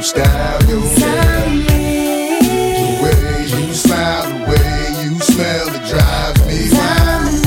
your style, your I'm the way you smile, the way you smell, it drives me wild.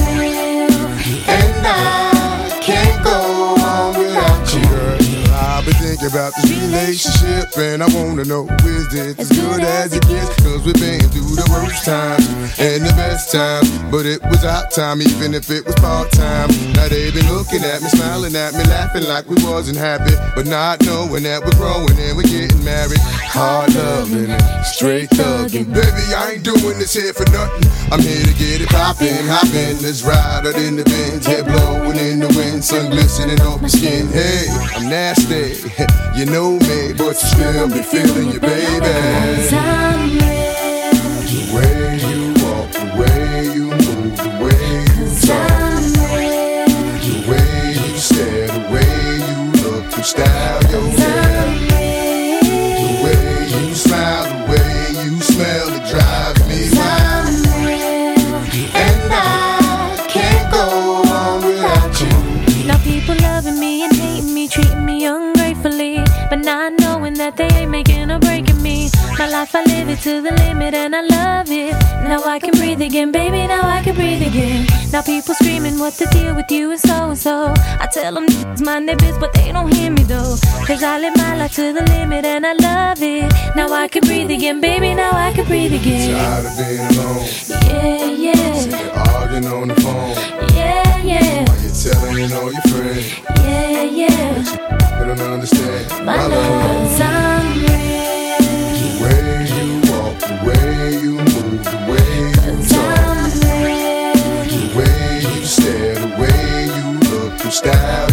And I can't go on without you. Girl, I've been thinking about this relationship and I wanna know is it as good as it gets? Cause we've been through the worst times and the best times. But it was our time, even if it was part time. Now they been looking at me, smiling at me, laughing like we wasn't happy. But not knowing that we're growing and we're getting married. Hard loving straight thugging. Baby, I ain't doing this here for nothing. I'm here to get it poppin', hoppin'. Let's ride out in the Benz, head blowing in the wind, sun glistening off my skin. Hey, I'm nasty, you know me, but you still be feeling you, baby. To the limit and I love it. Now I can breathe again, baby. Now I can breathe again. Now people screaming, what the deal with you and so and so. I tell them it's mind their biz, but they don't hear me though. Cause I live my life to the limit and I love it. Now I can breathe again, baby. Now I can breathe again. Tired of being alone, Yeah, yeah, arguing on the phone. yeah, yeah, Why you telling all your friends? yeah, yeah. They don't understand. My love's. The way you walk, the way you move, the way you talk, the way you stare, the way you look, your style,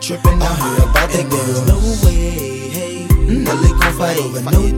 Start acting trippin'. I heard about that girls. No way, hey. Mm, no, they gon' fight over no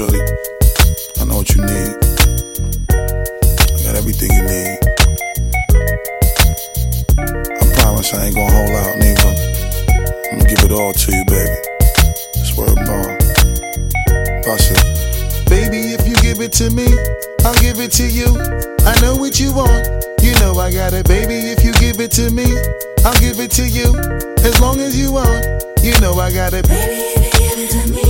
Shorty, I know what you need. I got everything you need. I promise I ain't gonna hold out, neither. I'm gonna give it all to you, baby. Swear bond. Bust it. Baby, if you give it to me, I'll give it to you. I know what you want. You know I got it, baby. If you give it to me, I'll give it to you. As long as you want, you know I got it. Baby, if you give it to me,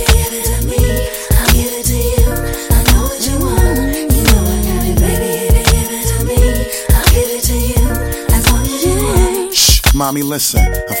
mommy, listen. I feel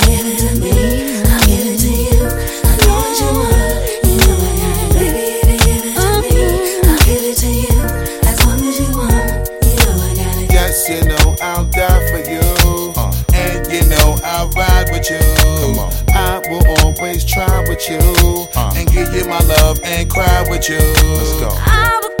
always try with you and give you my love and cry with you. Let's go.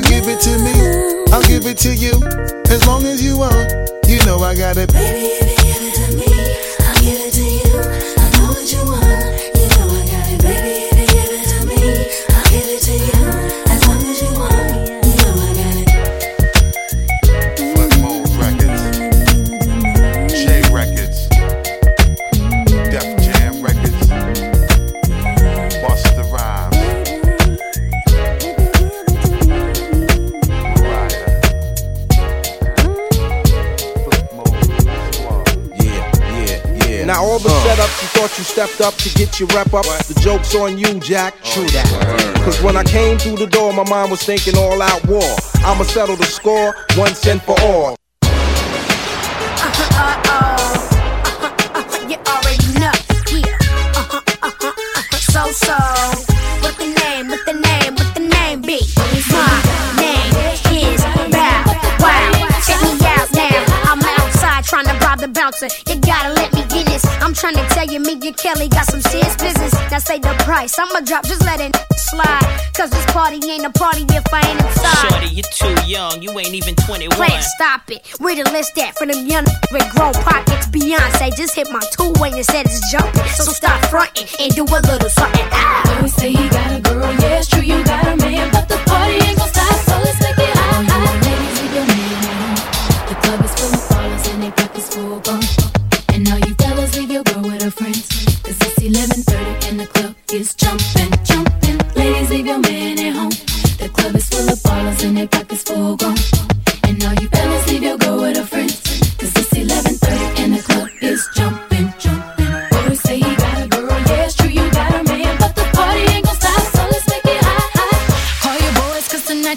give it to me, I'll give it to you. As long as you want, you know I got it. Baby, if you give it to me, I'll give it up to get your rep up. The joke's on you, Jack. True that. Cause when I came through the door, my mind was thinking all out war. I'ma settle the score once and for all. You already know, yeah. Uh-huh, uh-huh, uh-huh. So so, what the name, what the name, what the name be? My name is Bow Wow. Check me out now. I'm outside trying to rob the bouncer. You gotta trying to tell you, me and Kelly got some serious business. Now say the price. I'ma drop, just let it slide. Cause this party ain't a party if I ain't inside. Shorty, you too young, you ain't even 21. Plan, stop it. Where the list at for them young with grown pockets? Beyonce just hit my two way and said it's jumping. So stop fronting and do a little something. Ah. Always say he got a girl, yeah, it's true, you got a man, but the party ain't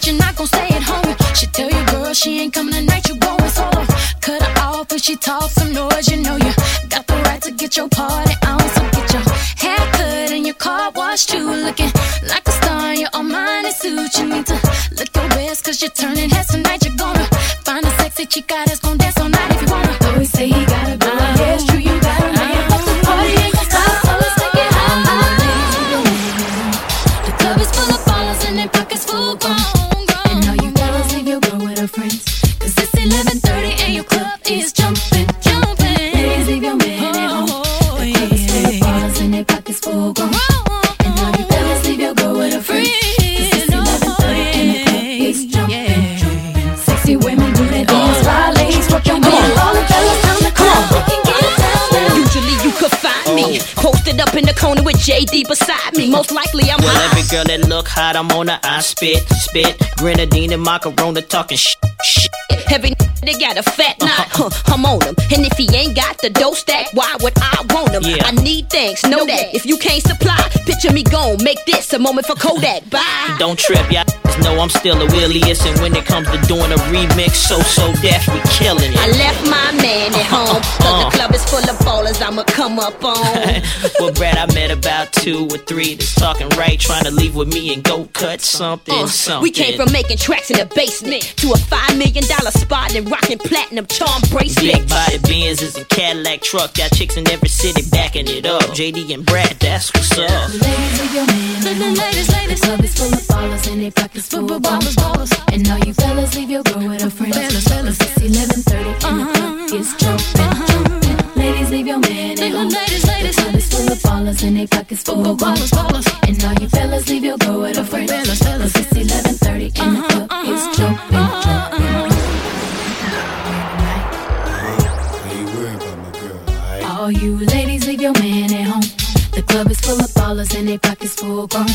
you're not gon' stay at home. She tell your girl she ain't coming tonight, you going solo. Cut her off if she talks some noise, you know you got the right to get your party on. So get your hair cut and your car washed too. Looking like a star in your Armani suit. You need to look your best, cause you're turning heads tonight. You're gonna find a sexy chica that's corner with beside me. Most likely I'm Well, high. every girl that look hot, I'm on her. I spit, spit. Grenadine and macaroni talking shit, shit. Every they got a fat knot, huh, I'm on him. And if he ain't got the dough stack, why would I want him? Yeah. I need things, know that. If you can't supply, picture me gone. Make this a moment for Kodak. Bye. Don't trip, y'all know I'm still the williest. And when it comes to doing a remix, So So Def, we killing it. I left my man at uh-huh. home. Cause the uh-huh. club is full of ballers, I'ma come up on. well, Brad, I met about two or three that's talking right, trying to leave with me and go cut something, Uh, something. we came from making tracks in the basement to a five million dollar spot and rocking platinum charm bracelet. Big bracelets. body Benzes and Cadillac truck, got chicks in every city backing it up. JD and Brat, that's what's up. Ladies, leave your man. The ladies, ladies. The club is full of ballers and they pockets full of ballers, ballers. And all you fellas, leave your girl with her friends. Fellas, fellas. It's 11:30 and the uh-huh. club is jumping, jumping. Ladies, leave your man at home. Ladies, ladies. The club is full of ballers and they pockets full of ballers, ballers. And all you fellas, leave your girl with her friends. Fellas, fellas. It's 11:30 and the uh-huh, club is jumping, jumping. all you ladies, leave your man at home. The club is full of ballers and they pockets full grown.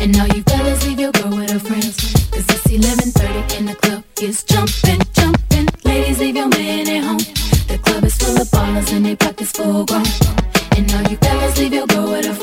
And all you fellas, leave your girl with her friends. Cause it's 11.30 and the club is jumping, jumping. Ladies, leave your man at home. The club is full of ballers and they pockets full grown. And all you fellas, leave your girl with her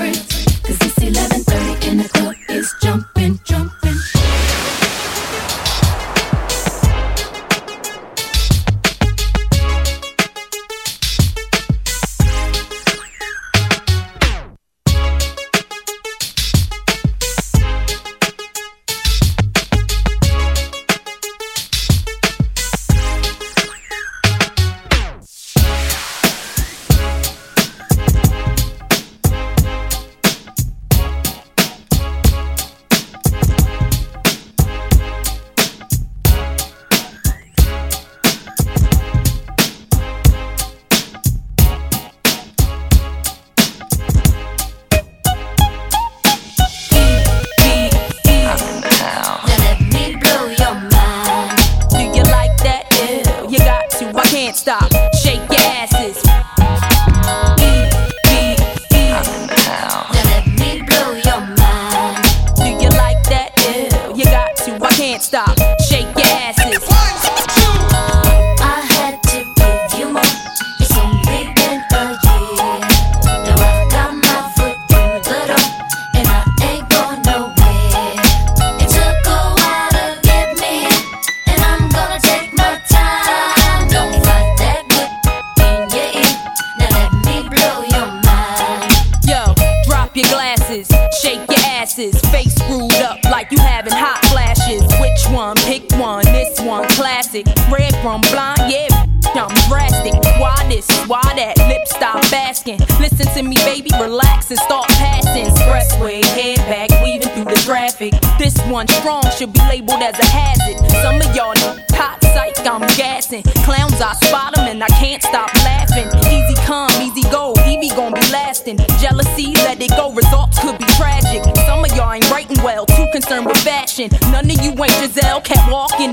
Relax in me, baby, relax and start passing. Expressway, head back, weaving through the traffic. This one strong should be labeled as a hazard. Some of y'all know hot psych, I'm gassing. Clowns, I spot them and I can't stop laughing. Easy come, easy go, Evie gon' be lasting. Jealousy, let it go, results could be tragic. Some of y'all ain't writing well, too concerned with fashion. None of you ain't Giselle, kept walking.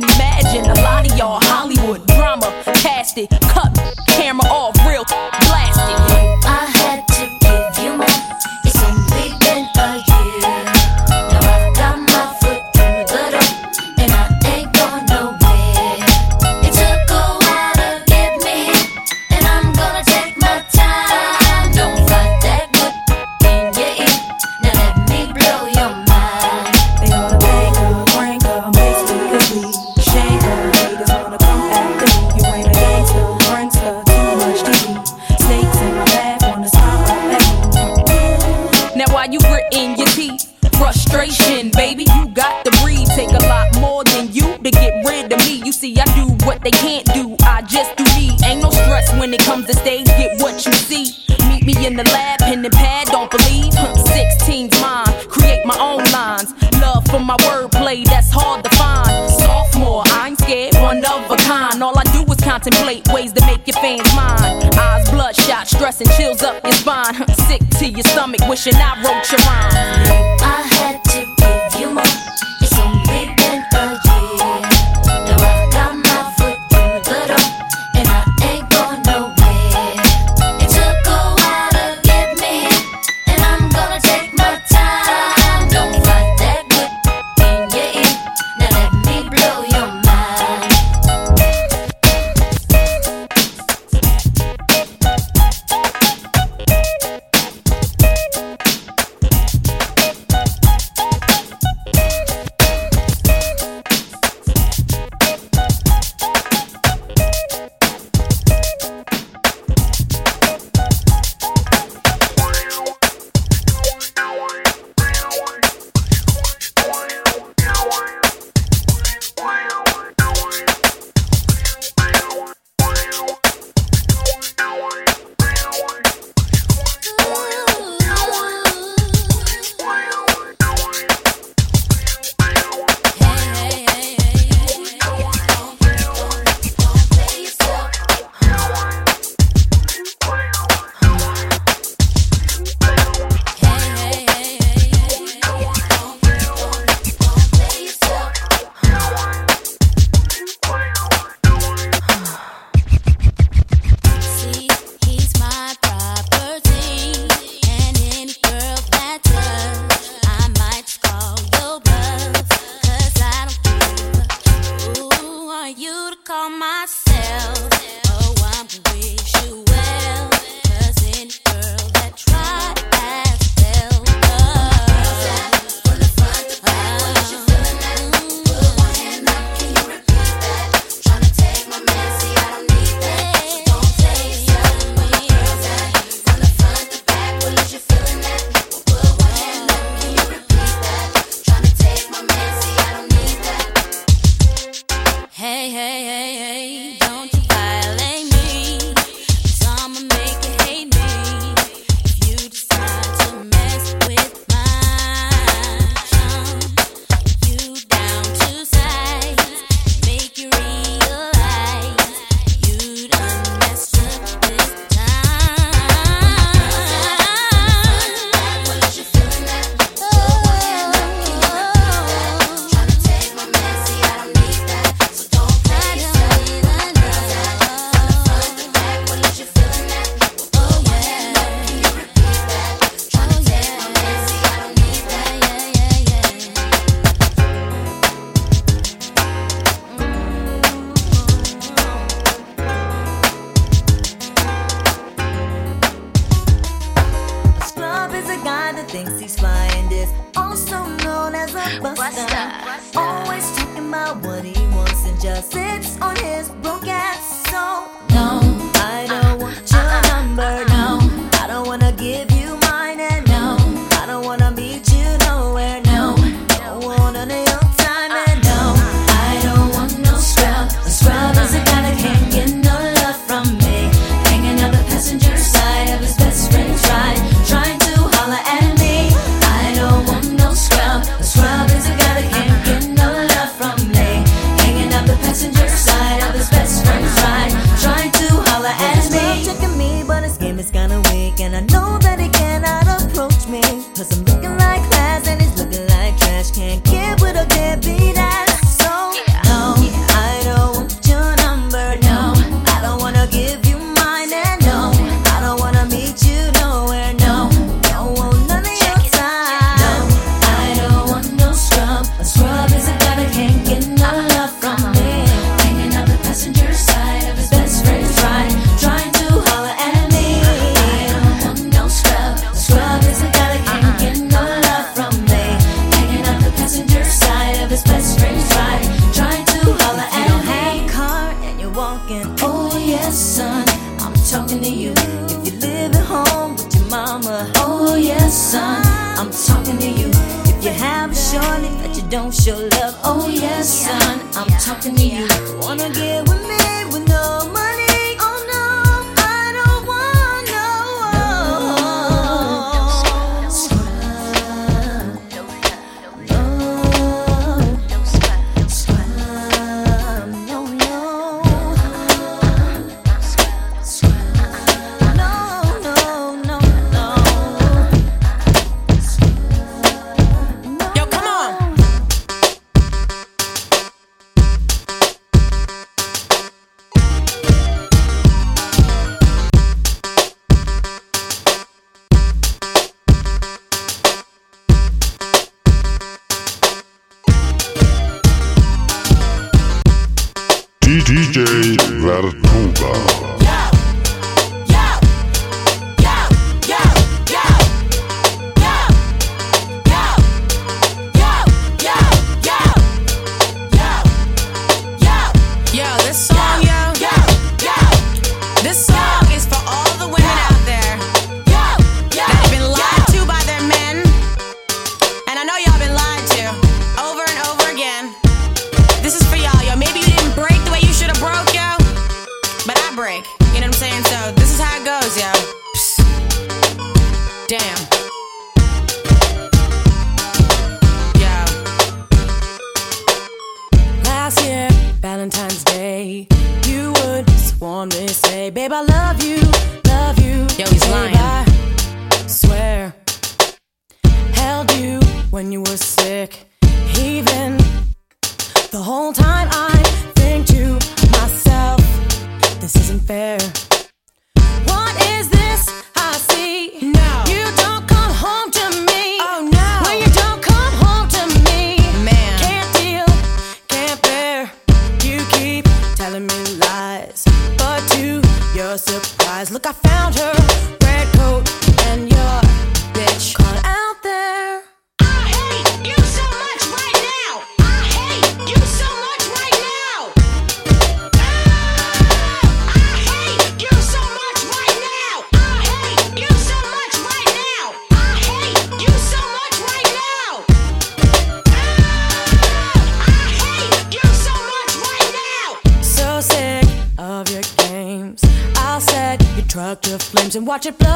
and chills up your spine. Sick to your stomach, wishing I wrote your rhyme. Watch it blow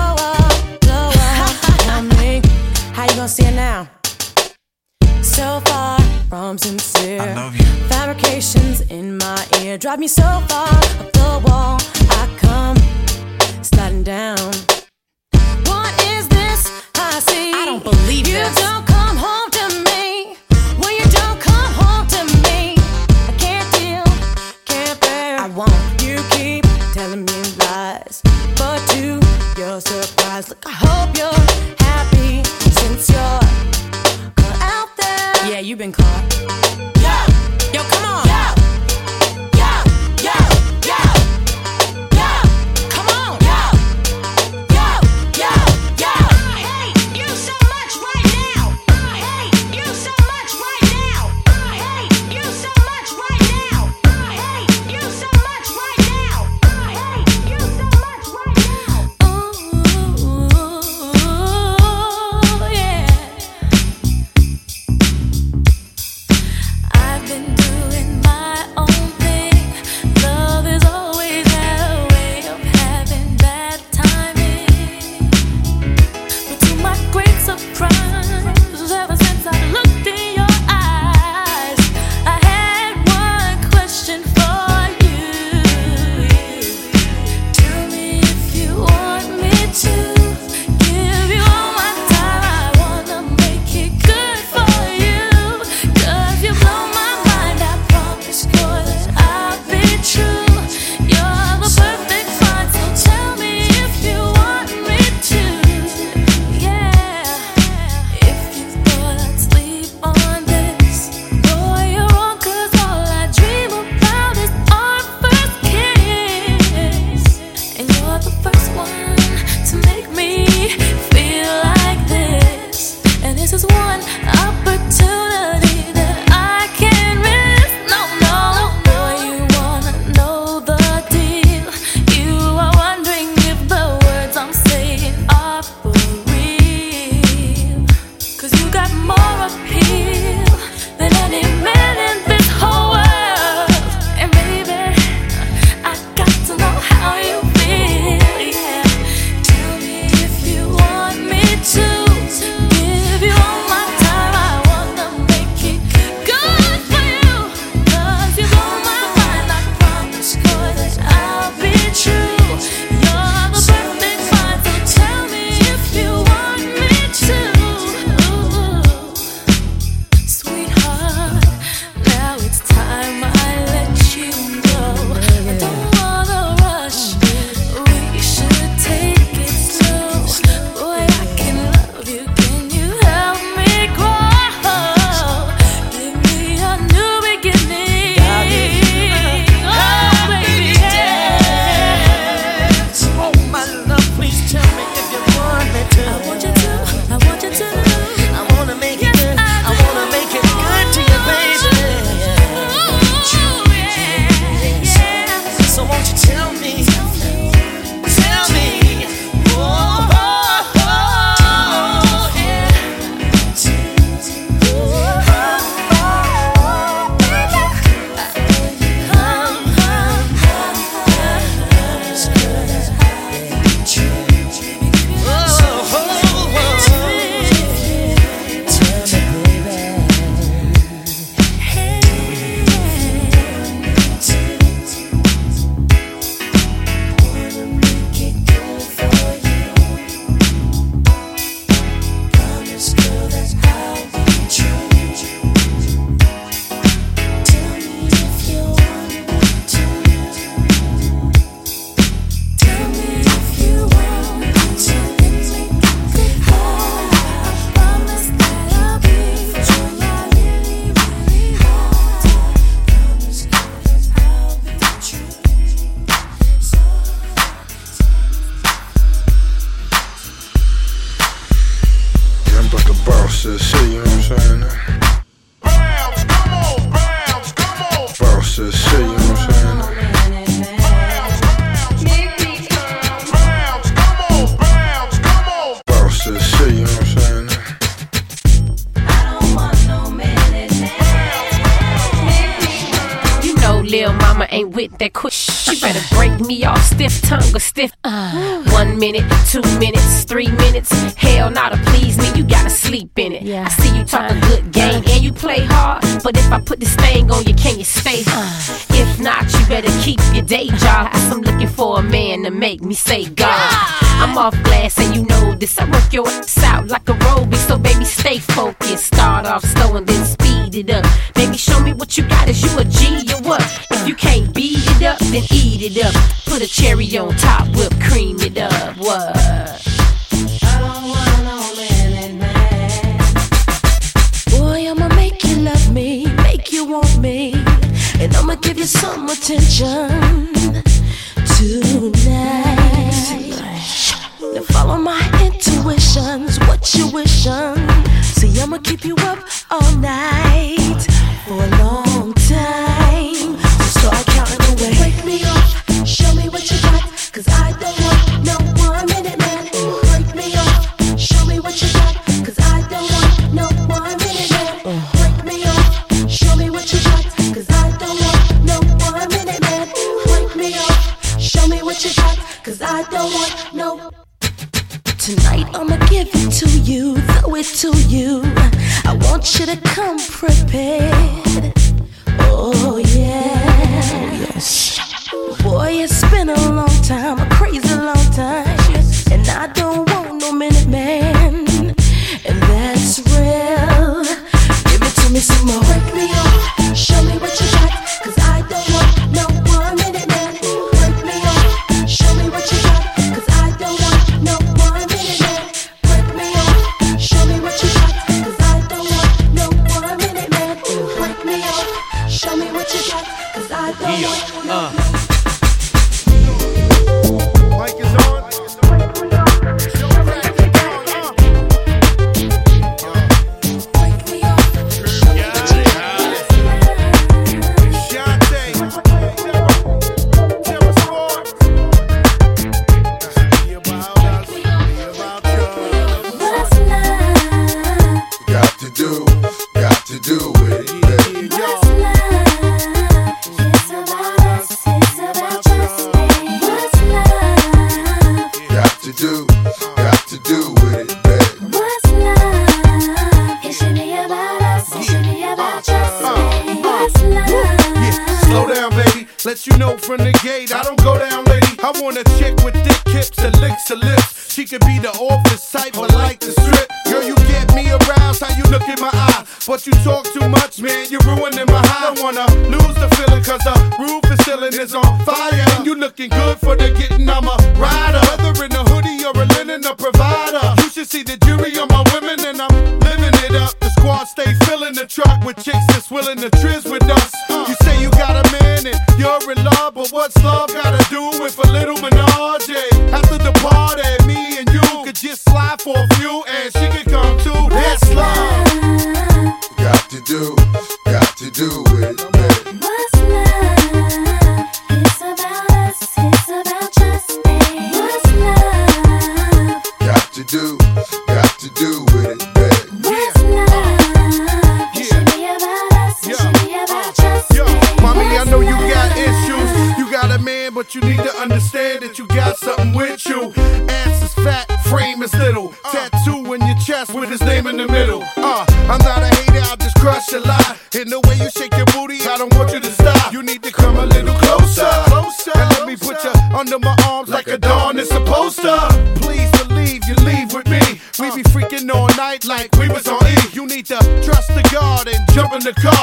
me say God. I'm off glass and you know this. I work your ass out like a robot. so baby stay focused. Start off slow and then speed it up. Baby, show me what you got. Is you a G or what? If you can't beat it up, then eat it up. Put a cherry on top, whip cream it up. What? want me, and I'ma give you some attention tonight. Follow my intuitions, what you wishing. See, I'ma keep you up all night for a long prepare. wanna lose the feeling, cause the roof is ceiling is on fire. And you looking good for the getting, I'm a rider. Whether in a hoodie or a linen, a provider. You should see the jury on my women, and I'm living it up. The squad stay filling the truck with chicks that's willing to trizz with us. You say you got a man and you're in love, but what's love gotta do with a little menage? the car.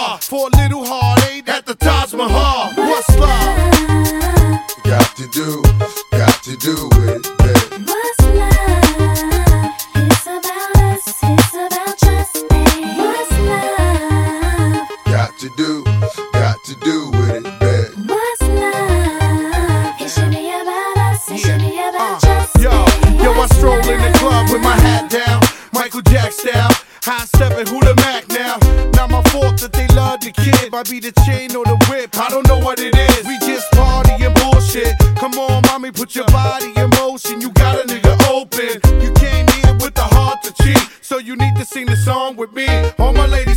you need to sing the song with me. All my ladies.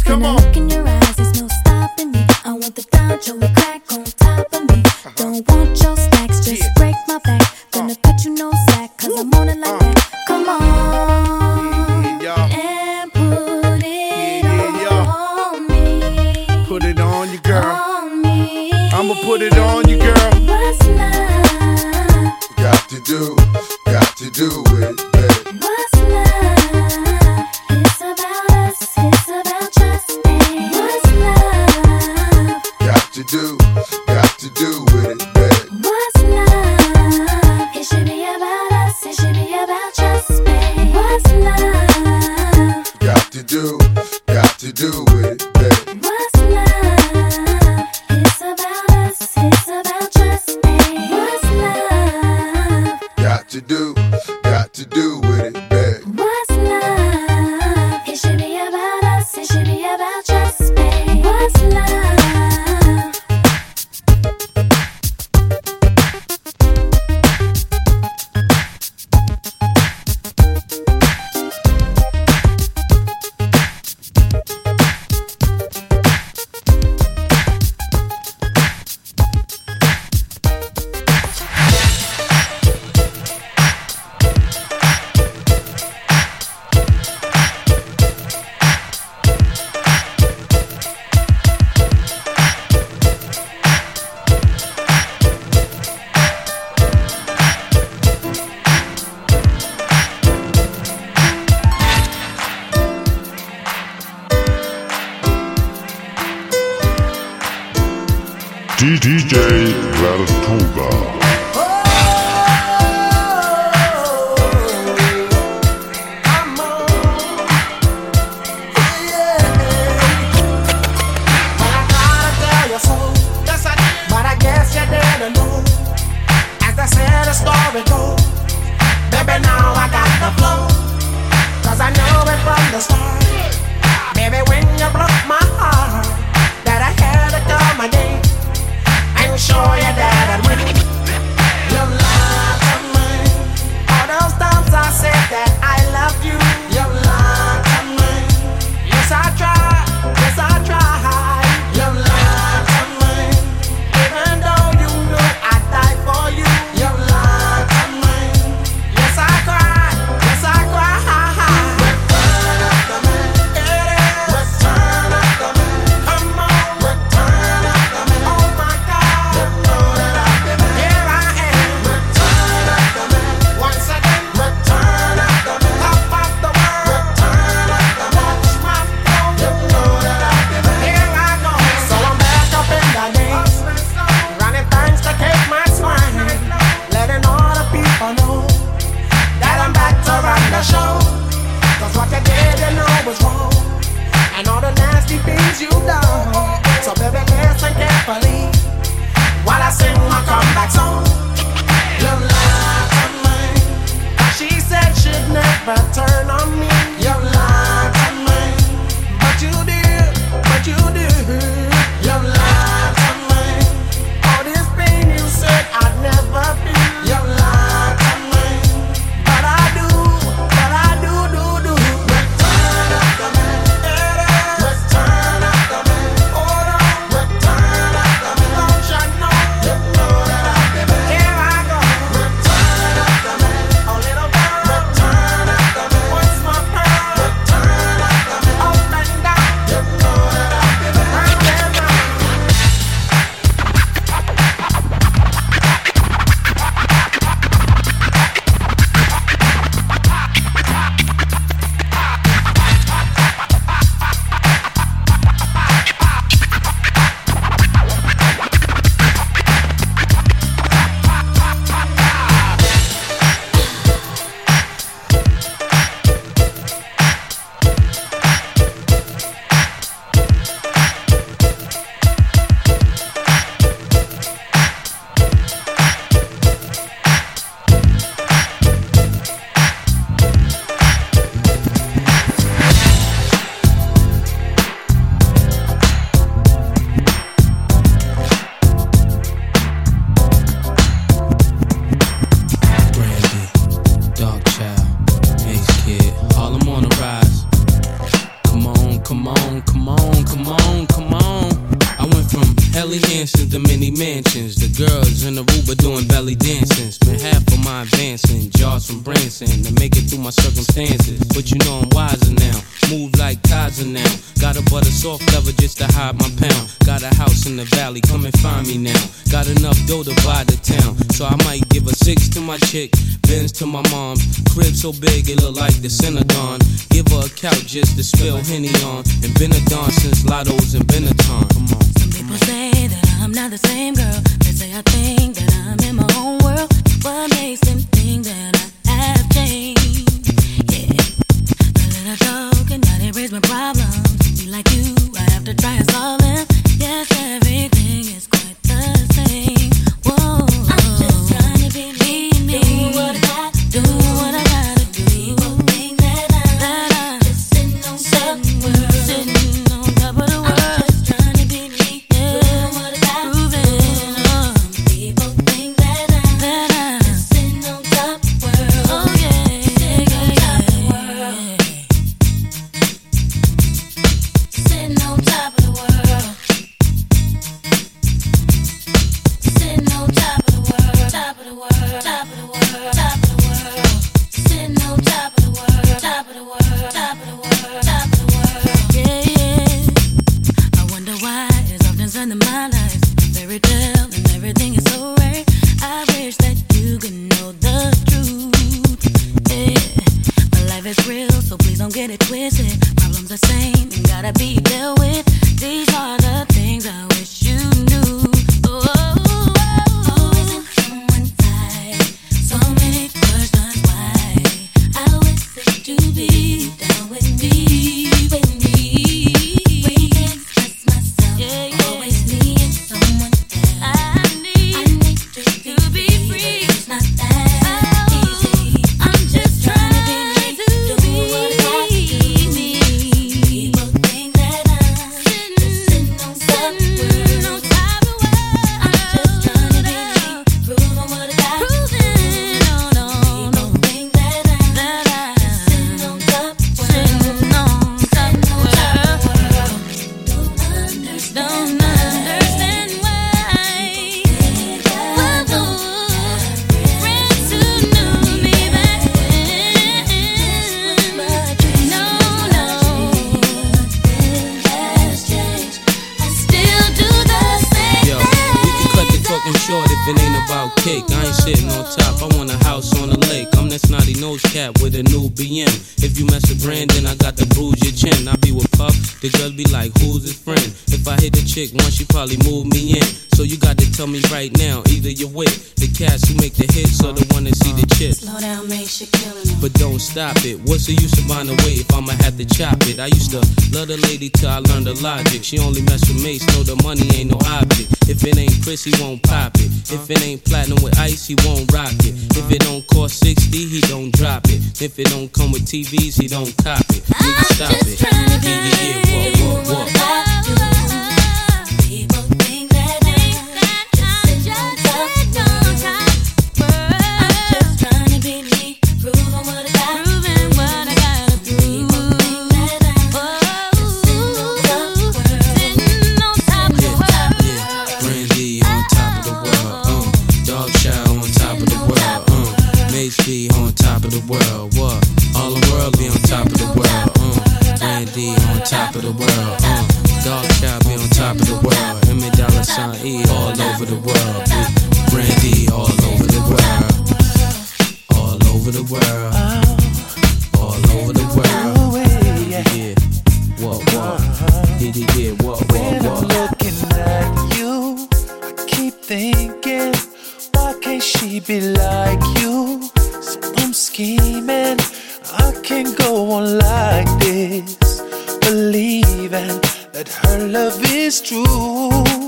DJ Vertuga. just destroy chick once, you probably move me in. So you got to tell me right now, either you're with the cats who make the hits or the one that see the chips. Slow down, makes you killing But don't stop it. What's the use of buying away if I'ma have to chop it? I used to love the lady till I learned the logic. She only mess with mates, know the money ain't no object. If it ain't Chris, he won't pop it. If it ain't platinum with ice, he won't rock it. If it don't cost 60, he don't drop it. If it don't come with TVs, he don't cop it. You can stop it. Yeah, yeah, yeah, top of the world. Uh, dog sky be on top of the world. Emmy dollar sign E all over the world. Brandy all over the world. All over the world. All over the world. Yeah. What, what? Yeah, yeah, yeah. What, what, what? I'm looking at you, I keep thinking, why can't she be like you? So I'm scheming, I can't go on like this that her love is true.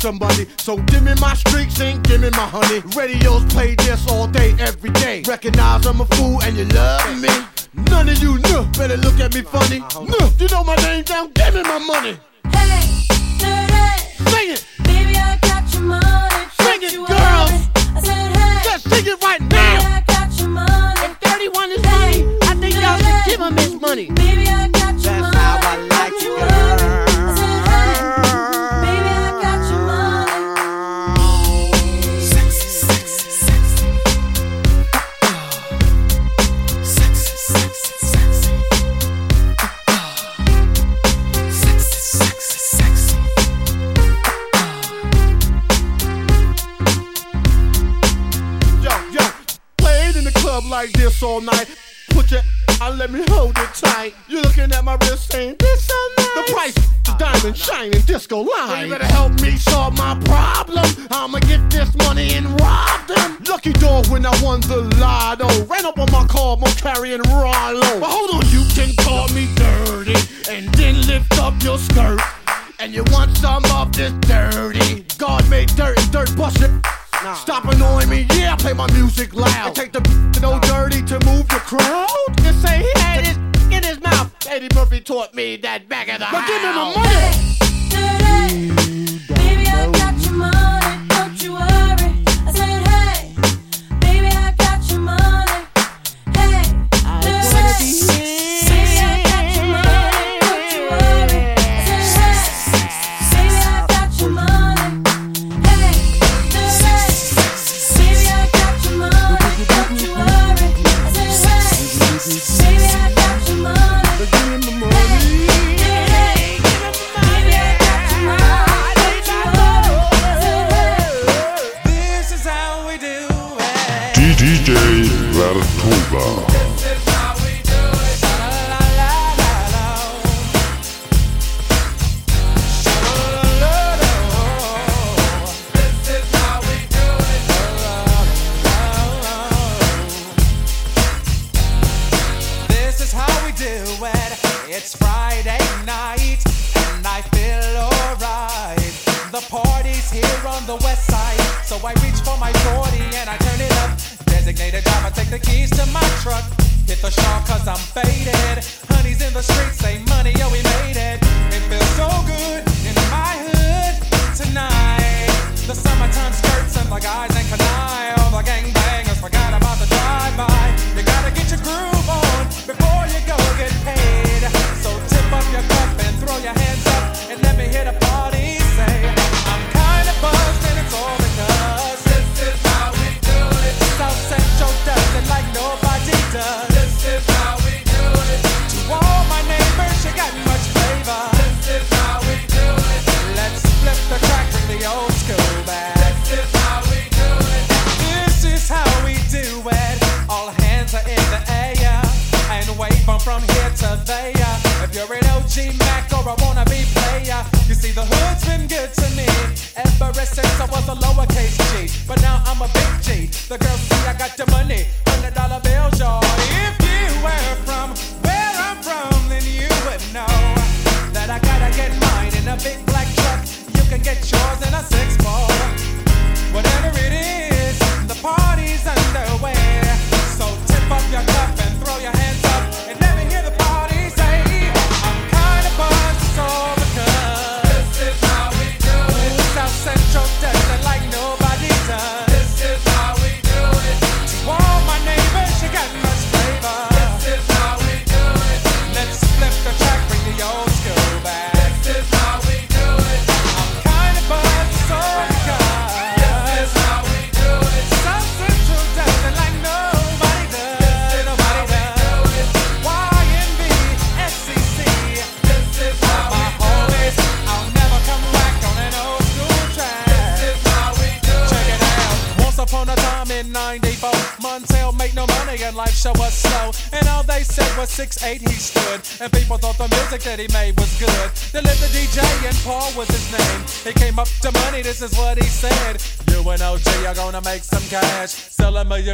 somebody. So give me my streaks and give me my honey. Radios play this all day, every day. Recognize I'm a fool and you love me. None of you know, better look at me funny. No, you know my name down, give me my money. Hey, dirty. Sing it. Baby, I got your money. Sing it, girls. I said, hey. Just sing it right all night. Put your and let me hold it tight. You're looking at my wrist saying, This so nice. The price the diamond shining disco line. You better help me solve my problem. I'ma get this money and rob them. Lucky dog when I won the lotto. Ran up on my car, more carrying Rollo. But hold on, you can call me dirty and then lift up your skirt. And you want some of this dirty. God made dirt and dirt busted Nah. Stop annoying me, yeah, play my music loud. I take the no dirty to move the crowd. Just say he had his in his mouth. Eddie Murphy taught me that back of the now house. Give him a money. Hey, dirty. DJ Vertuga.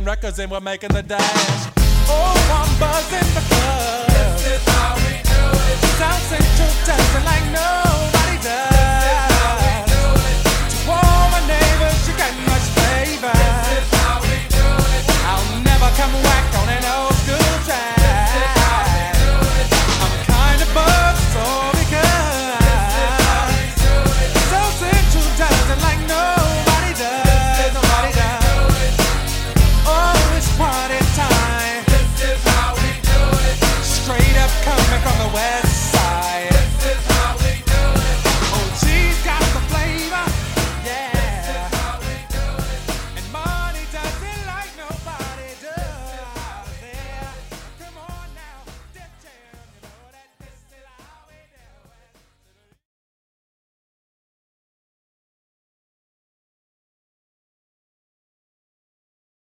Records and we're making the dash. Oh, I'm buzzing